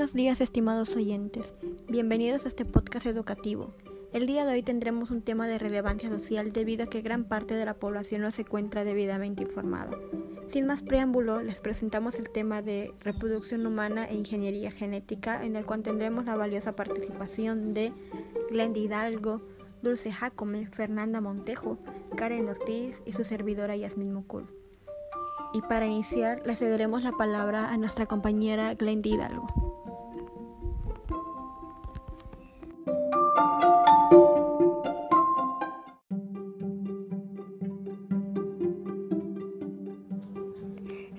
Buenos días estimados oyentes, bienvenidos a este podcast educativo. El día de hoy tendremos un tema de relevancia social debido a que gran parte de la población no se encuentra debidamente informada. Sin más preámbulo, les presentamos el tema de reproducción humana e ingeniería genética, en el cual tendremos la valiosa participación de Glendy Hidalgo, Dulce Jacome, Fernanda Montejo, Karen Ortiz y su servidora Yasmin Mukul. Y para iniciar, le cederemos la palabra a nuestra compañera Glendy Hidalgo.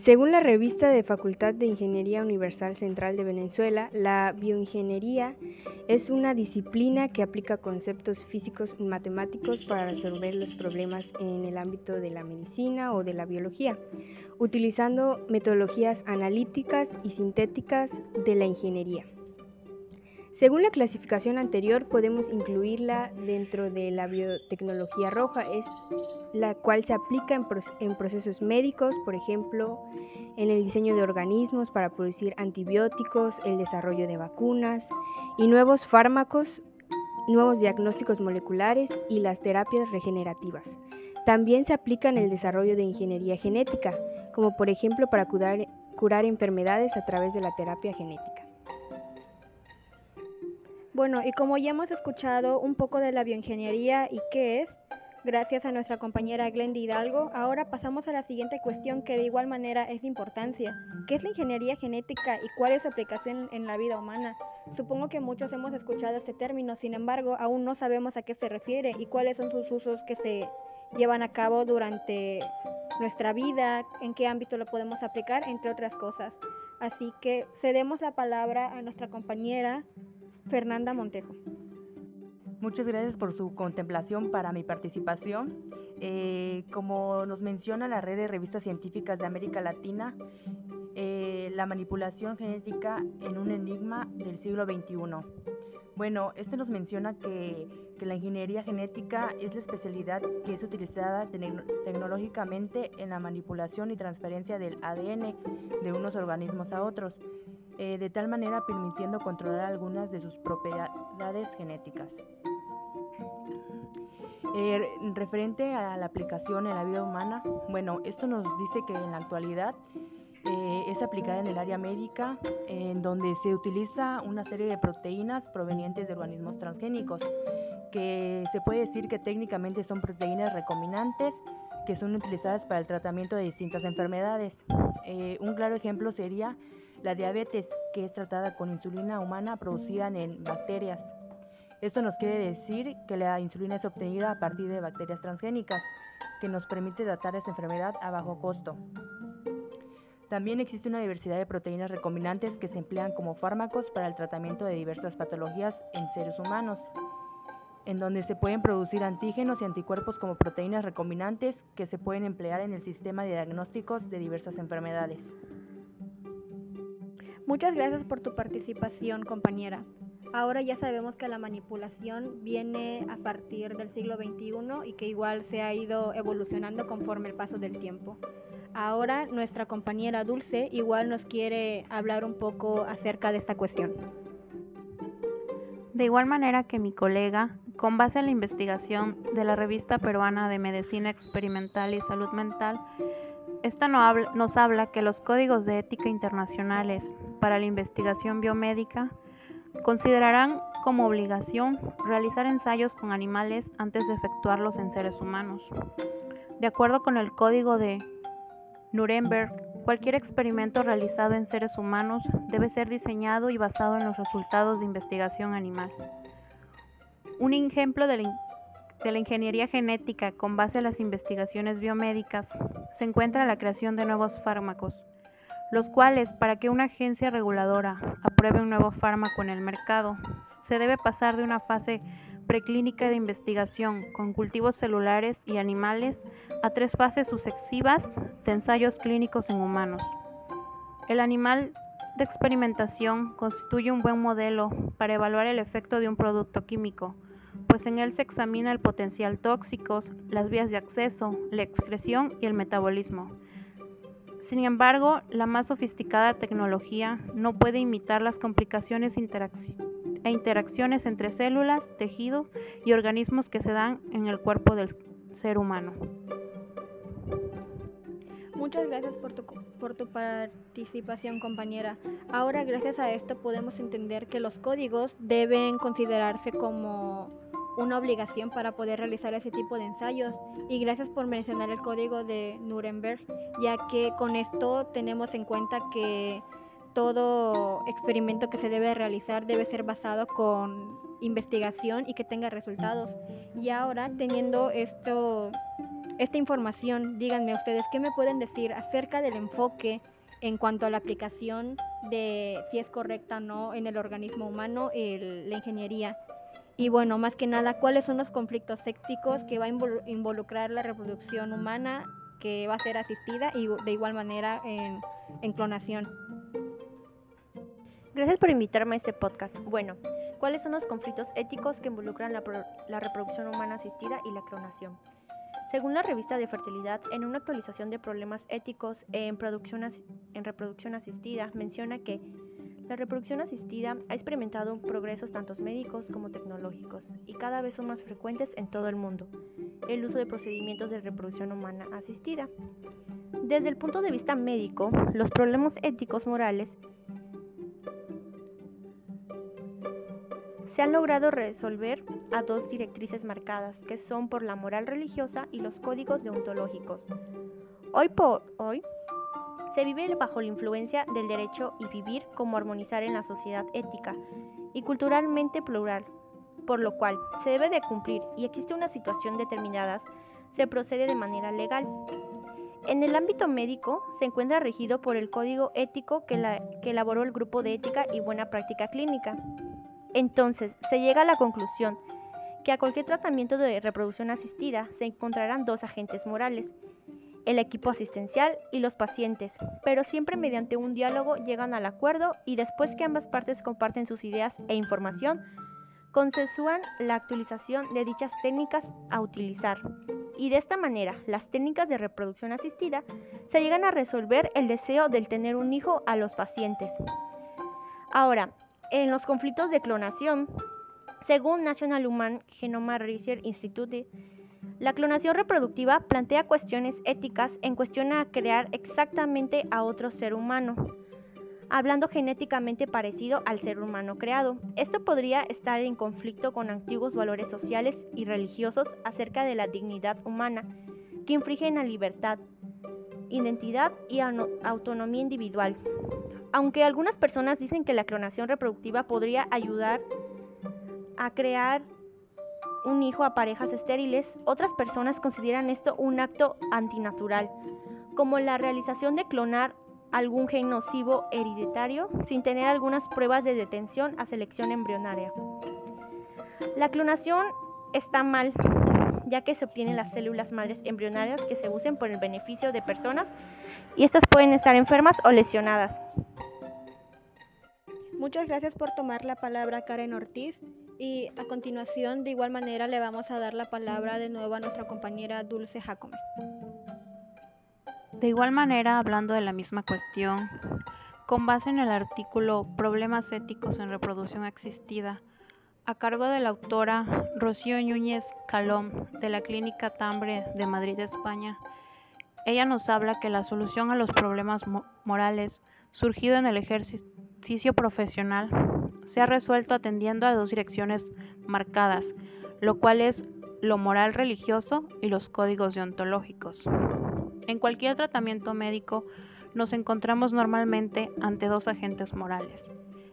Según la revista de Facultad de Ingeniería Universal Central de Venezuela, la bioingeniería es una disciplina que aplica conceptos físicos y matemáticos para resolver los problemas en el ámbito de la medicina o de la biología, utilizando metodologías analíticas y sintéticas de la ingeniería. Según la clasificación anterior, podemos incluirla dentro de la biotecnología roja, es la cual se aplica en, procesos médicos, por ejemplo, en el diseño de organismos para producir antibióticos, el desarrollo de vacunas y nuevos fármacos, nuevos diagnósticos moleculares y las terapias regenerativas. También se aplica en el desarrollo de ingeniería genética, como por ejemplo para curar enfermedades a través de la terapia genética. Bueno, y como ya hemos escuchado un poco de la bioingeniería y qué es, gracias a nuestra compañera Glendy Hidalgo, ahora pasamos a la siguiente cuestión que de igual manera es de importancia. ¿Qué es la ingeniería genética y cuál es su aplicación en la vida humana? Supongo que muchos hemos escuchado este término, sin embargo, aún no sabemos a qué se refiere y cuáles son sus usos que se llevan a cabo durante nuestra vida, en qué ámbito lo podemos aplicar, entre otras cosas. Así que cedemos la palabra a nuestra compañera Fernanda Montejo. Muchas gracias por su contemplación para mi participación. Eh, como nos menciona la red de revistas científicas de América Latina, eh, la manipulación genética en un enigma del siglo XXI. Bueno, este nos menciona que, la ingeniería genética es la especialidad que es utilizada tecnológicamente en la manipulación y transferencia del ADN de unos organismos a otros eh, de tal manera permitiendo controlar algunas de sus propiedades genéticas. Eh, referente a la aplicación en la vida humana, bueno, esto nos dice que en la actualidad eh, es aplicada en el área médica, en donde se utiliza una serie de proteínas provenientes de organismos transgénicos, que se puede decir que técnicamente son proteínas recombinantes que son utilizadas para el tratamiento de distintas enfermedades. un claro ejemplo sería la diabetes, que es tratada con insulina humana producida en bacterias. Esto nos quiere decir que la insulina es obtenida a partir de bacterias transgénicas, que nos permite tratar esta enfermedad a bajo costo. También existe una diversidad de proteínas recombinantes que se emplean como fármacos para el tratamiento de diversas patologías en seres humanos, en donde se pueden producir antígenos y anticuerpos como proteínas recombinantes que se pueden emplear en el sistema de diagnósticos de diversas enfermedades. Muchas gracias por tu participación, compañera. Ahora ya sabemos que la manipulación viene a partir del siglo XXI y que igual se ha ido evolucionando conforme el paso del tiempo. Ahora nuestra compañera Dulce igual nos quiere hablar un poco acerca de esta cuestión. De igual manera que mi colega, con base en la investigación de la revista peruana de Medicina Experimental y Salud Mental, esta nos habla que los códigos de ética internacionales para la investigación biomédica considerarán como obligación realizar ensayos con animales antes de efectuarlos en seres humanos. De acuerdo con el código de Nuremberg, cualquier experimento realizado en seres humanos debe ser diseñado y basado en los resultados de investigación animal. Un ejemplo de la ingeniería genética con base a las investigaciones biomédicas se encuentra la creación de nuevos fármacos, los cuales para que una agencia reguladora apruebe un nuevo fármaco en el mercado, se debe pasar de una fase preclínica de investigación con cultivos celulares y animales a tres fases sucesivas de ensayos clínicos en humanos. El animal de experimentación constituye un buen modelo para evaluar el efecto de un producto químico, pues en él se examina el potencial tóxico, las vías de acceso, la excreción y el metabolismo. Sin embargo, la más sofisticada tecnología no puede imitar las complicaciones e interacciones entre células, tejido y organismos que se dan en el cuerpo del ser humano. Muchas gracias por tu, por tu participación, compañera. Ahora, gracias a esto, podemos entender que los códigos deben considerarse como una obligación para poder realizar ese tipo de ensayos. Y gracias por mencionar el código de Nuremberg, ya que con esto tenemos en cuenta que todo experimento que se debe realizar debe ser basado con investigación y que tenga resultados. Y ahora, teniendo esto esta información, díganme ustedes, ¿qué me pueden decir acerca del enfoque en cuanto a la aplicación de si es correcta o no en el organismo humano la ingeniería? Y bueno, más que nada, ¿cuáles son los conflictos éticos que va a involucrar la reproducción humana que va a ser asistida y de igual manera en, clonación? Gracias por invitarme a este podcast. Bueno, ¿cuáles son los conflictos éticos que involucran la reproducción humana asistida y la clonación? Según la revista de fertilidad, en una actualización de problemas éticos en, en reproducción asistida, menciona que la reproducción asistida ha experimentado progresos tanto médicos como tecnológicos y cada vez son más frecuentes en todo el mundo. El uso de procedimientos de reproducción humana asistida. Desde el punto de vista médico, los problemas éticos morales Se han logrado resolver a dos directrices marcadas, que son por la moral religiosa y los códigos deontológicos. Hoy por hoy, se vive bajo la influencia del derecho y vivir como armonizar en la sociedad ética y culturalmente plural, por lo cual se debe de cumplir y existe una situación determinada, se procede de manera legal. En el ámbito médico se encuentra regido por el código ético que, que elaboró el Grupo de Ética y Buena Práctica Clínica. Entonces, se llega a la conclusión que a cualquier tratamiento de reproducción asistida se encontrarán dos agentes morales, el equipo asistencial y los pacientes, pero siempre mediante un diálogo llegan al acuerdo y después que ambas partes comparten sus ideas e información, consensúan la actualización de dichas técnicas a utilizar. Y de esta manera, las técnicas de reproducción asistida se llegan a resolver el deseo del tener un hijo a los pacientes. Ahora, en los conflictos de clonación. Según National Human Genome Research Institute, la clonación reproductiva plantea cuestiones éticas en cuestión a crear exactamente a otro ser humano, hablando genéticamente parecido al ser humano creado. Esto podría estar en conflicto con antiguos valores sociales y religiosos acerca de la dignidad humana, que infringen la libertad, identidad y autonomía individual. Aunque algunas personas dicen que la clonación reproductiva podría ayudar a crear un hijo a parejas estériles, otras personas consideran esto un acto antinatural, como la realización de clonar algún gen nocivo hereditario sin tener algunas pruebas de detención a selección embrionaria. La clonación está mal, ya que se obtienen las células madres embrionarias que se usen por el beneficio de personas y estas pueden estar enfermas o lesionadas. Muchas gracias por tomar la palabra Karen Ortiz y a continuación de igual manera le vamos a dar la palabra de nuevo a nuestra compañera Dulce Jacome. De igual manera, hablando de la misma cuestión, con base en el artículo Problemas éticos en reproducción existida, a cargo de la autora Rocío Núñez Calom de la Clínica Tambre de Madrid, España, ella nos habla que la solución a los problemas morales surgido en el ejército profesional se ha resuelto atendiendo a dos direcciones marcadas, lo cual es lo moral religioso y los códigos deontológicos. En cualquier tratamiento médico nos encontramos normalmente ante dos agentes morales,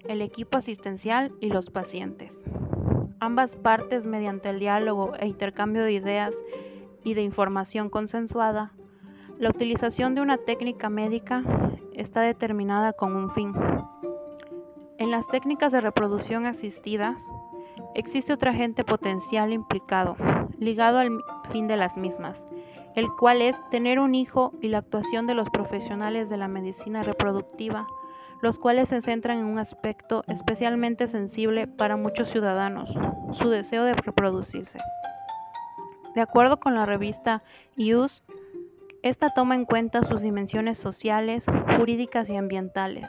el equipo asistencial y los pacientes. Ambas partes, mediante el diálogo e intercambio de ideas y de información consensuada, la utilización de una técnica médica está determinada con un fin, en las técnicas de reproducción asistidas, existe otro agente potencial implicado, ligado al fin de las mismas, el cual es tener un hijo y la actuación de los profesionales de la medicina reproductiva, los cuales se centran en un aspecto especialmente sensible para muchos ciudadanos, su deseo de reproducirse. De acuerdo con la revista Use, Esta toma en cuenta sus dimensiones sociales, jurídicas y ambientales.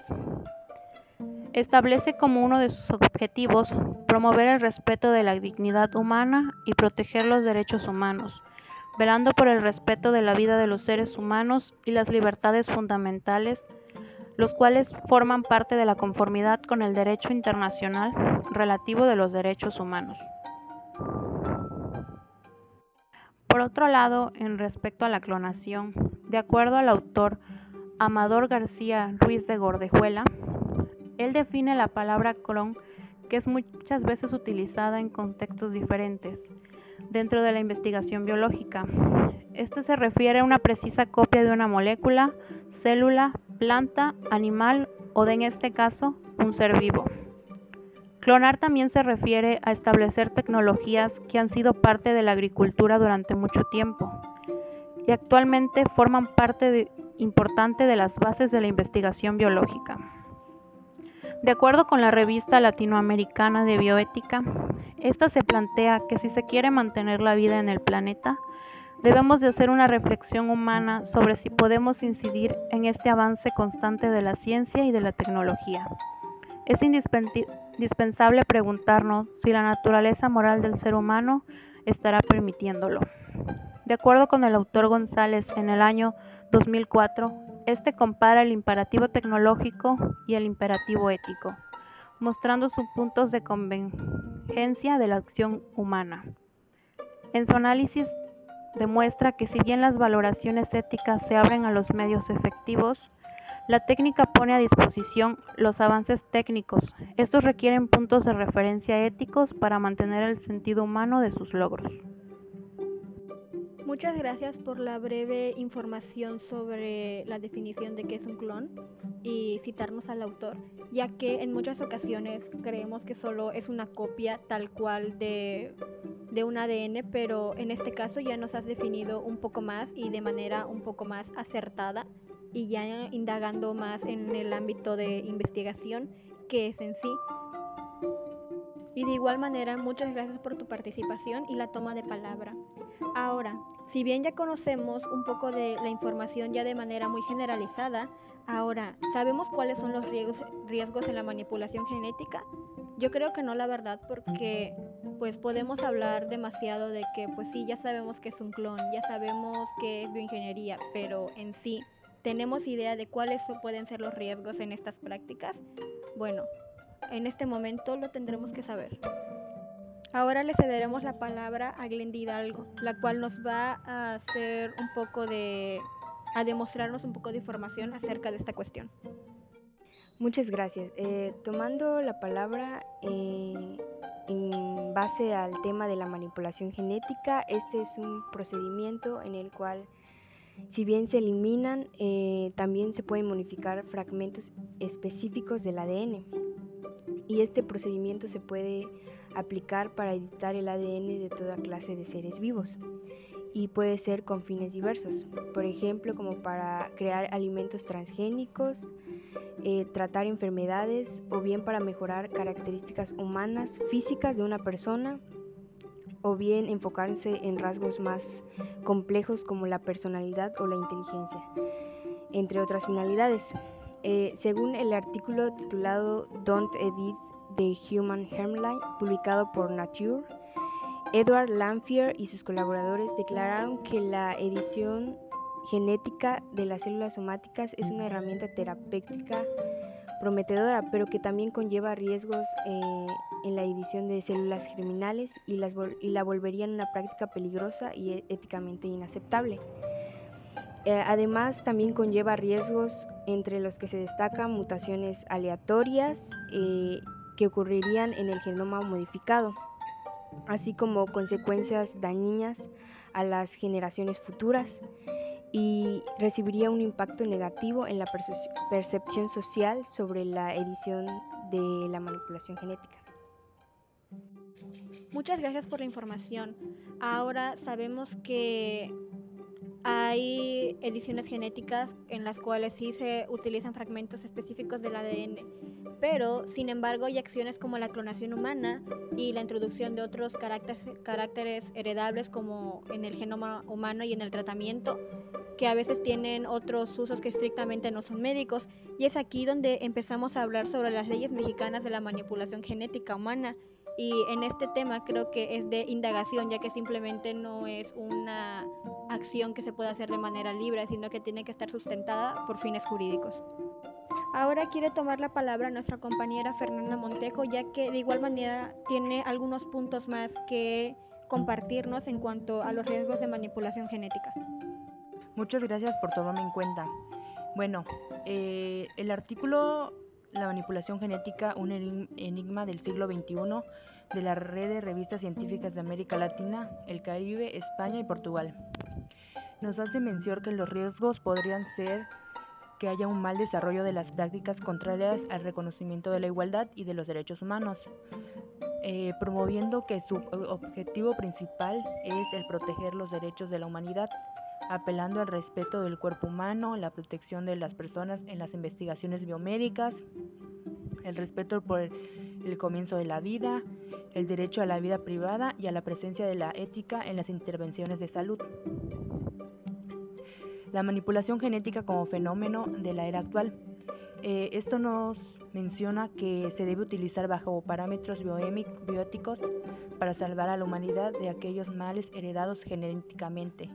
Establece como uno de sus objetivos promover el respeto de la dignidad humana y proteger los derechos humanos, velando por el respeto de la vida de los seres humanos y las libertades fundamentales, los cuales forman parte de la conformidad con el derecho internacional relativo de los derechos humanos. Por otro lado, en respecto a la clonación, de acuerdo al autor Amador García Ruiz de Gordejuela, él define la palabra clon que es muchas veces utilizada en contextos diferentes dentro de la investigación biológica. Este se refiere a una precisa copia de una molécula, célula, planta, animal o en este caso un ser vivo. Clonar también se refiere a establecer tecnologías que han sido parte de la agricultura durante mucho tiempo y actualmente forman parte importante de las bases de la investigación biológica. De acuerdo con la revista latinoamericana de bioética, esta se plantea que si se quiere mantener la vida en el planeta, debemos de hacer una reflexión humana sobre si podemos incidir en este avance constante de la ciencia y de la tecnología. Es indispensable preguntarnos si la naturaleza moral del ser humano estará permitiéndolo. De acuerdo con el autor González, en el año 2004, este compara el imperativo tecnológico y el imperativo ético, mostrando sus puntos de convergencia de la acción humana. En su análisis demuestra que si bien las valoraciones éticas se abren a los medios efectivos, la técnica pone a disposición los avances técnicos. Estos requieren puntos de referencia éticos para mantener el sentido humano de sus logros. Muchas gracias por la breve información sobre la definición de qué es un clon y citarnos al autor, ya que en muchas ocasiones creemos que solo es una copia tal cual de, de un ADN, pero en este caso ya nos has definido un poco más y de manera un poco más acertada y ya indagando más en el ámbito de investigación que es en sí. Y de igual manera, muchas gracias por tu participación y la toma de palabra. Ahora, si bien ya conocemos un poco de la información ya de manera muy generalizada, ahora, ¿sabemos cuáles son los riesgos, en la manipulación genética? Yo creo que no, la verdad, porque pues podemos hablar demasiado de que pues sí, ya sabemos que es un clon, ya sabemos que es bioingeniería, pero en sí, ¿tenemos idea de cuáles pueden ser los riesgos en estas prácticas? Bueno, en este momento lo tendremos que saber. Ahora le cederemos la palabra a Glendy Hidalgo, la cual nos va a hacer un poco de, a demostrarnos un poco de información acerca de esta cuestión. Muchas gracias. Eh, tomando la palabra eh, en base al tema de la manipulación genética, este es un procedimiento en el cual, si bien se eliminan, eh, también se pueden modificar fragmentos específicos del ADN. Y este procedimiento se puede aplicar para editar el ADN de toda clase de seres vivos y puede ser con fines diversos, por ejemplo como para crear alimentos transgénicos, eh, tratar enfermedades o bien para mejorar características humanas físicas de una persona o bien enfocarse en rasgos más complejos como la personalidad o la inteligencia, entre otras finalidades. Eh, según el artículo titulado Don't Edit The Human Germline, publicado por Nature, Edward Lanphier y sus colaboradores declararon que la edición genética de las células somáticas es una herramienta terapéutica prometedora, pero que también conlleva riesgos eh, en la edición de células germinales y, las y la volverían una práctica peligrosa y e-, éticamente inaceptable. Eh, además, también conlleva riesgos entre los que se destacan mutaciones aleatorias eh, que ocurrirían en el genoma modificado, así como consecuencias dañinas a las generaciones futuras y recibiría un impacto negativo en la percepción social sobre la edición de la manipulación genética. Muchas gracias por la información. Ahora sabemos que hay ediciones genéticas en las cuales sí se utilizan fragmentos específicos del ADN, pero sin embargo hay acciones como la clonación humana y la introducción de otros caracteres, heredables como en el genoma humano y en el tratamiento, que a veces tienen otros usos que estrictamente no son médicos, y es aquí donde empezamos a hablar sobre las leyes mexicanas de la manipulación genética humana y en este tema creo que es de indagación, ya que simplemente no es una acción que se pueda hacer de manera libre, sino que tiene que estar sustentada por fines jurídicos. Ahora quiere tomar la palabra nuestra compañera Fernanda Montejo, ya que de igual manera tiene algunos puntos más que compartirnos en cuanto a los riesgos de manipulación genética. Muchas gracias por tomarme en cuenta. Bueno, eh, el artículo La manipulación genética, un enigma del siglo XXI de la red de revistas científicas de América Latina, el Caribe, España y Portugal. Nos hace mención que los riesgos podrían ser que haya un mal desarrollo de las prácticas contrarias al reconocimiento de la igualdad y de los derechos humanos, eh, promoviendo que su objetivo principal es el proteger los derechos de la humanidad, apelando al respeto del cuerpo humano, la protección de las personas en las investigaciones biomédicas, el respeto por el comienzo de la vida, el derecho a la vida privada y a la presencia de la ética en las intervenciones de salud. La manipulación genética como fenómeno de la era actual. Eh, esto nos menciona que se debe utilizar bajo parámetros bioéticos para salvar a la humanidad de aquellos males heredados genéticamente.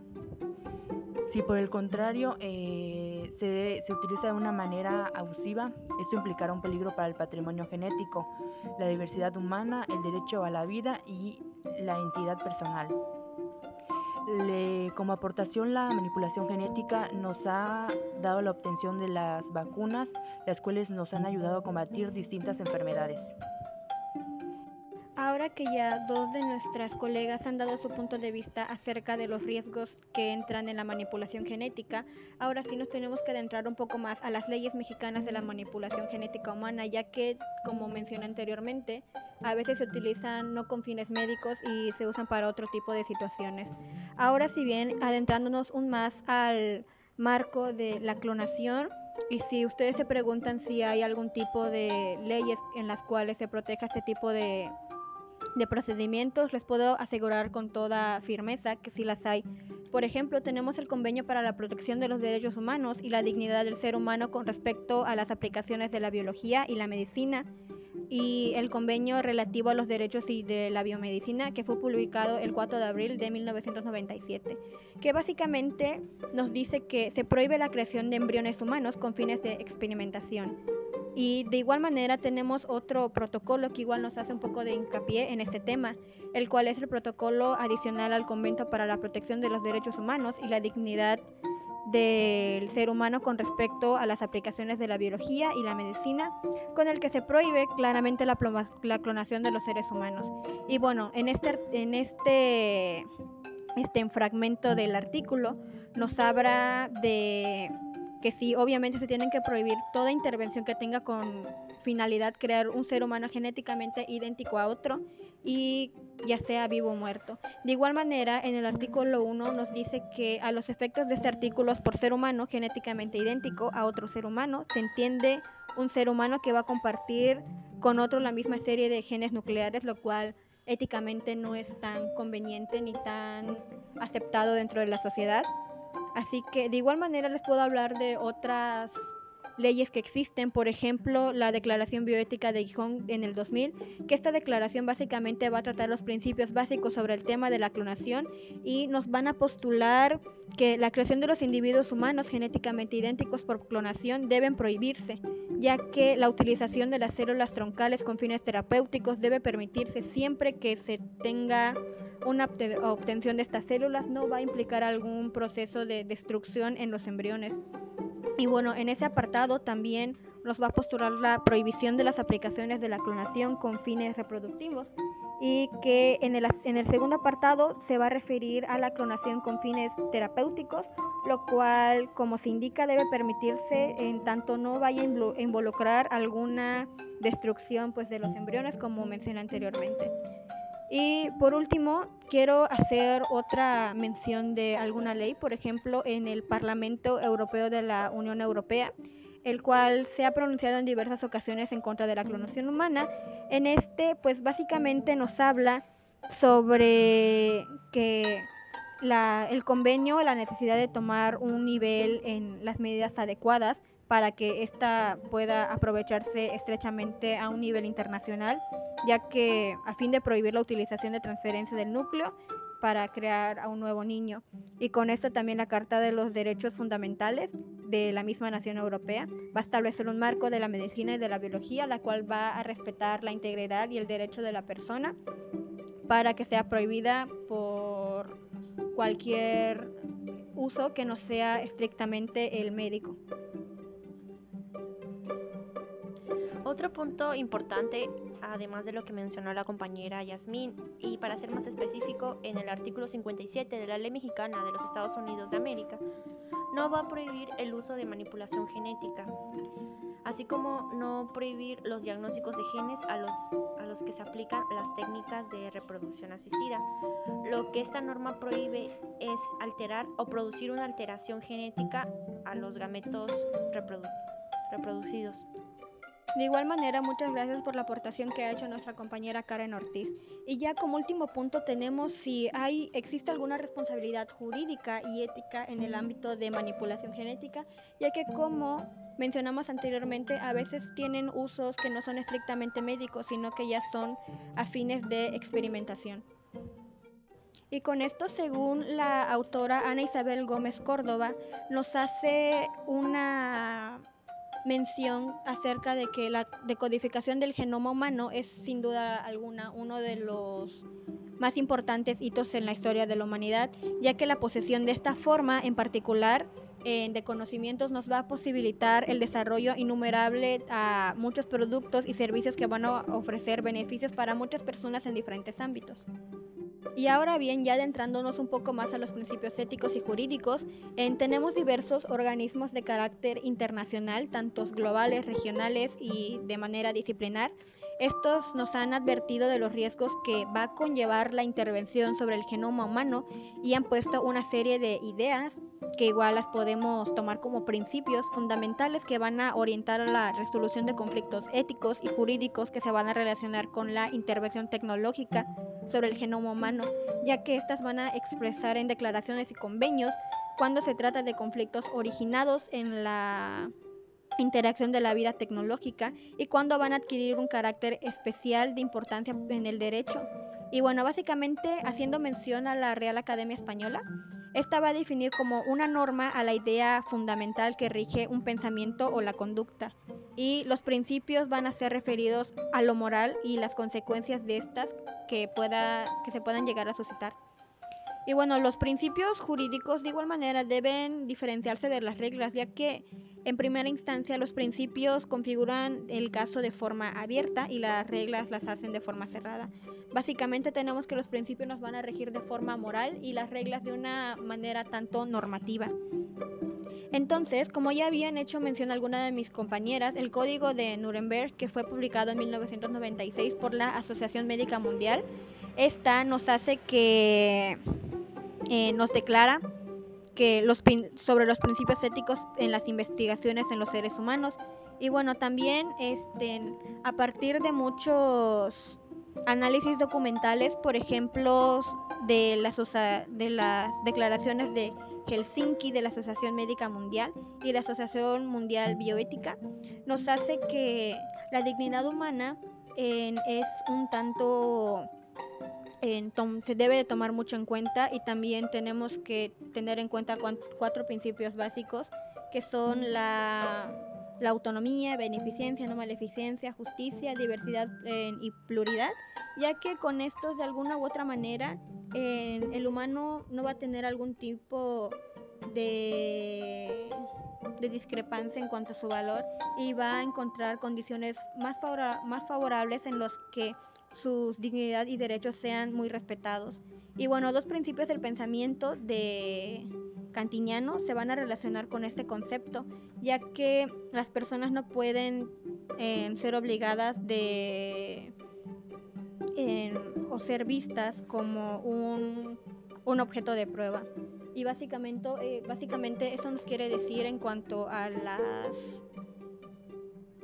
Si por el contrario eh, se, se, utiliza de una manera abusiva, esto implicará un peligro para el patrimonio genético, la diversidad humana, el derecho a la vida y la entidad personal. como aportación, la manipulación genética nos ha dado la obtención de las vacunas, las cuales nos han ayudado a combatir distintas enfermedades. Ahora que ya dos de nuestras colegas han dado su punto de vista acerca de los riesgos que entran en la manipulación genética, ahora sí nos tenemos que adentrar un poco más a las leyes mexicanas de la manipulación genética humana, ya que, como mencioné anteriormente, a veces se utilizan no con fines médicos y se usan para otro tipo de situaciones. Ahora, si bien adentrándonos un más al marco de la clonación, y si ustedes se preguntan si hay algún tipo de leyes en las cuales se proteja este tipo de de procedimientos, les puedo asegurar con toda firmeza que sí las hay. Por ejemplo, tenemos el Convenio para la Protección de los Derechos Humanos y la Dignidad del Ser Humano con respecto a las aplicaciones de la biología y la medicina y el convenio relativo a los derechos y de la biomedicina que fue publicado el 4 de abril de 1997, que básicamente nos dice que se prohíbe la creación de embriones humanos con fines de experimentación. Y de igual manera tenemos otro protocolo que igual nos hace un poco de hincapié en este tema, el cual es el protocolo adicional al Convento para la Protección de los Derechos Humanos y la Dignidad del ser humano con respecto a las aplicaciones de la biología y la medicina, con el que se prohíbe claramente la, la clonación de los seres humanos. Y bueno, en este, en este, este fragmento del artículo nos habla de que sí, obviamente se tienen que prohibir toda intervención que tenga con finalidad crear un ser humano genéticamente idéntico a otro y ya sea vivo o muerto. De igual manera, en el artículo 1 nos dice que a los efectos de este artículo por ser humano genéticamente idéntico a otro ser humano, se entiende un ser humano que va a compartir con otro la misma serie de genes nucleares, lo cual éticamente no es tan conveniente ni tan aceptado dentro de la sociedad. Así que de igual manera les puedo hablar de otras leyes que existen, por ejemplo, la Declaración Bioética de Gijón en el 2000, que esta declaración básicamente va a tratar los principios básicos sobre el tema de la clonación y nos van a postular que la creación de los individuos humanos genéticamente idénticos por clonación deben prohibirse, ya que la utilización de las células troncales con fines terapéuticos debe permitirse siempre que se tenga una obtención de estas células no va a implicar algún proceso de destrucción en los embriones. Y bueno, en ese apartado también nos va a postular la prohibición de las aplicaciones de la clonación con fines reproductivos y que en el, en el segundo apartado se va a referir a la clonación con fines terapéuticos, lo cual, como se indica, debe permitirse en tanto no vaya a involucrar alguna destrucción pues, de los embriones, como mencioné anteriormente. Y por último, quiero hacer otra mención de alguna ley, por ejemplo, en el Parlamento Europeo de la Unión Europea, el cual se ha pronunciado en diversas ocasiones en contra de la clonación humana. En este, pues básicamente nos habla sobre que la, el convenio, la necesidad de tomar un nivel en las medidas adecuadas para que ésta pueda aprovecharse estrechamente a un nivel internacional, ya que a fin de prohibir la utilización de transferencia del núcleo para crear a un nuevo niño. Y con esto también la Carta de los Derechos Fundamentales de la misma Nación Europea va a establecer un marco de la medicina y de la biología, la cual va a respetar la integridad y el derecho de la persona para que sea prohibida por cualquier uso que no sea estrictamente el médico. Otro punto importante, además de lo que mencionó la compañera Yasmín, y para ser más específico, en el artículo 57 de la Ley Mexicana de los Estados Unidos de América, no va a prohibir el uso de manipulación genética, así como no prohibir los diagnósticos de genes a los, a los que se aplican las técnicas de reproducción asistida. Lo que esta norma prohíbe es alterar o producir una alteración genética a los gametos reproducidos. De igual manera, muchas gracias por la aportación que ha hecho nuestra compañera Karen Ortiz. Y ya como último punto tenemos si hay existe alguna responsabilidad jurídica y ética en el ámbito de manipulación genética, ya que como mencionamos anteriormente, a veces tienen usos que no son estrictamente médicos, sino que ya son a fines de experimentación. Y con esto, según la autora Ana Isabel Gómez Córdoba, nos hace una mención acerca de que la decodificación del genoma humano es sin duda alguna uno de los más importantes hitos en la historia de la humanidad, ya que la posesión de esta forma en particular de conocimientos nos va a posibilitar el desarrollo innumerable a muchos productos y servicios que van a ofrecer beneficios para muchas personas en diferentes ámbitos. Y ahora bien, ya adentrándonos un poco más a los principios éticos y jurídicos, tenemos diversos organismos de carácter internacional, tantos globales, regionales y de manera disciplinar. Estos nos han advertido de los riesgos que va a conllevar la intervención sobre el genoma humano y han puesto una serie de ideas que igual las podemos tomar como principios fundamentales que van a orientar a la resolución de conflictos éticos y jurídicos que se van a relacionar con la intervención tecnológica sobre el genoma humano, ya que éstas van a expresar en declaraciones y convenios cuando se trata de conflictos originados en la interacción de la vida tecnológica y cuando van a adquirir un carácter especial de importancia en el derecho. Y bueno, básicamente haciendo mención a la Real Academia Española, esta va a definir como una norma a la idea fundamental que rige un pensamiento o la conducta, y los principios van a ser referidos a lo moral y las consecuencias de estas que, pueda, que se puedan llegar a suscitar. Y bueno, los principios jurídicos de igual manera deben diferenciarse de las reglas, ya que en primera instancia los principios configuran el caso de forma abierta y las reglas las hacen de forma cerrada. Básicamente tenemos que los principios nos van a regir de forma moral y las reglas de una manera tanto normativa. Entonces, como ya habían hecho mención algunas de mis compañeras, el Código de Nuremberg, que fue publicado en 1996 por la Asociación Médica Mundial, esta nos hace que eh, nos declara que los, sobre los principios éticos en las investigaciones en los seres humanos. Y bueno, también este, a partir de muchos análisis documentales, por ejemplo, de las, de las declaraciones de Helsinki, de la Asociación Médica Mundial y la Asociación Mundial Bioética, nos hace que la dignidad humana es un tanto se debe de tomar mucho en cuenta y también tenemos que tener en cuenta cuatro principios básicos que son la, autonomía, beneficencia, no maleficencia, justicia, diversidad y pluralidad, ya que con estos de alguna u otra manera el humano no va a tener algún tipo de, de discrepancia en cuanto a su valor y va a encontrar condiciones más, más favorables en los que sus dignidad y derechos sean muy respetados. Y bueno, dos principios del pensamiento de Cantiniano se van a relacionar con este concepto, ya que las personas no pueden eh, ser obligadas de o ser vistas como un, un objeto de prueba. Y básicamente, eh, básicamente eso nos quiere decir en cuanto a las,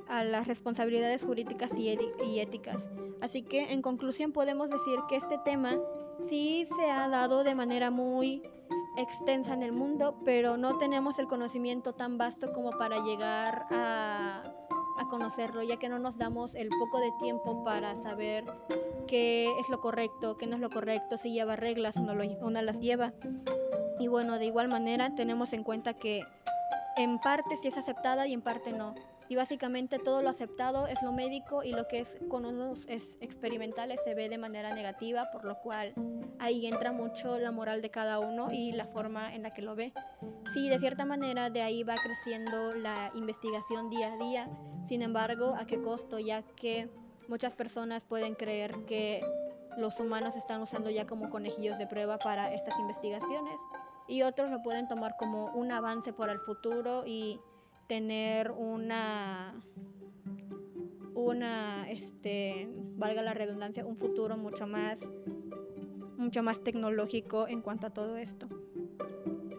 a las responsabilidades jurídicas y, y éticas. Así que en conclusión podemos decir que este tema sí se ha dado de manera muy extensa en el mundo, pero no tenemos el conocimiento tan vasto como para llegar a, conocerlo, ya que no nos damos el poco de tiempo para saber qué es lo correcto, qué no es lo correcto, si lleva reglas o no, lo, o no las lleva. Y bueno, de igual manera tenemos en cuenta que en parte sí es aceptada y en parte no y básicamente todo lo aceptado es lo médico y lo que es con unos es experimentales se ve de manera negativa, por lo cual ahí entra mucho la moral de cada uno y la forma en la que lo ve. Sí, de cierta manera de ahí va creciendo la investigación día a día, sin embargo, ¿a qué costo? Ya que muchas personas pueden creer que los humanos están usando ya como conejillos de prueba para estas investigaciones y otros lo pueden tomar como un avance para el futuro y tener una una este valga la redundancia un futuro mucho más mucho más tecnológico en cuanto a todo esto.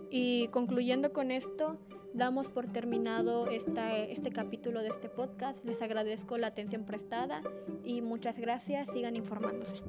Y concluyendo con esto damos por terminado esta, este capítulo de este podcast. Les agradezco la atención prestada y muchas gracias. Sigan informándose